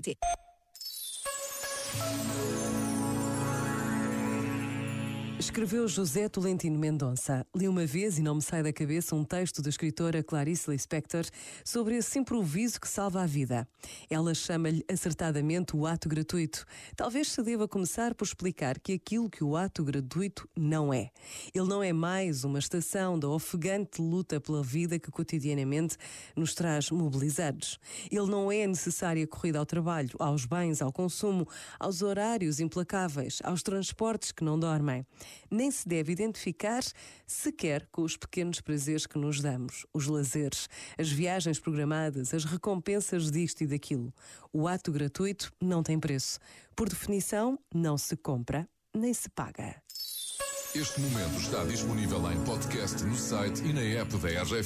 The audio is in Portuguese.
对。Escreveu José Tolentino Mendonça. Li uma vez e não me sai da cabeça um texto da escritora Clarice Lispector sobre esse improviso que salva a vida. Ela chama-lhe acertadamente o ato gratuito. Talvez se deva começar por explicar que aquilo que o ato gratuito não é. Ele não é mais uma estação da ofegante luta pela vida que cotidianamente nos traz mobilizados. Ele não é a necessária corrida ao trabalho, aos bens, ao consumo, aos horários implacáveis, aos transportes que não dormem nem se deve identificar sequer com os pequenos prazeres que nos damos, os lazeres, as viagens programadas, as recompensas disto e daquilo. O ato gratuito não tem preço. Por definição, não se compra nem se paga. Este momento está disponível em podcast no site e na app da RGF.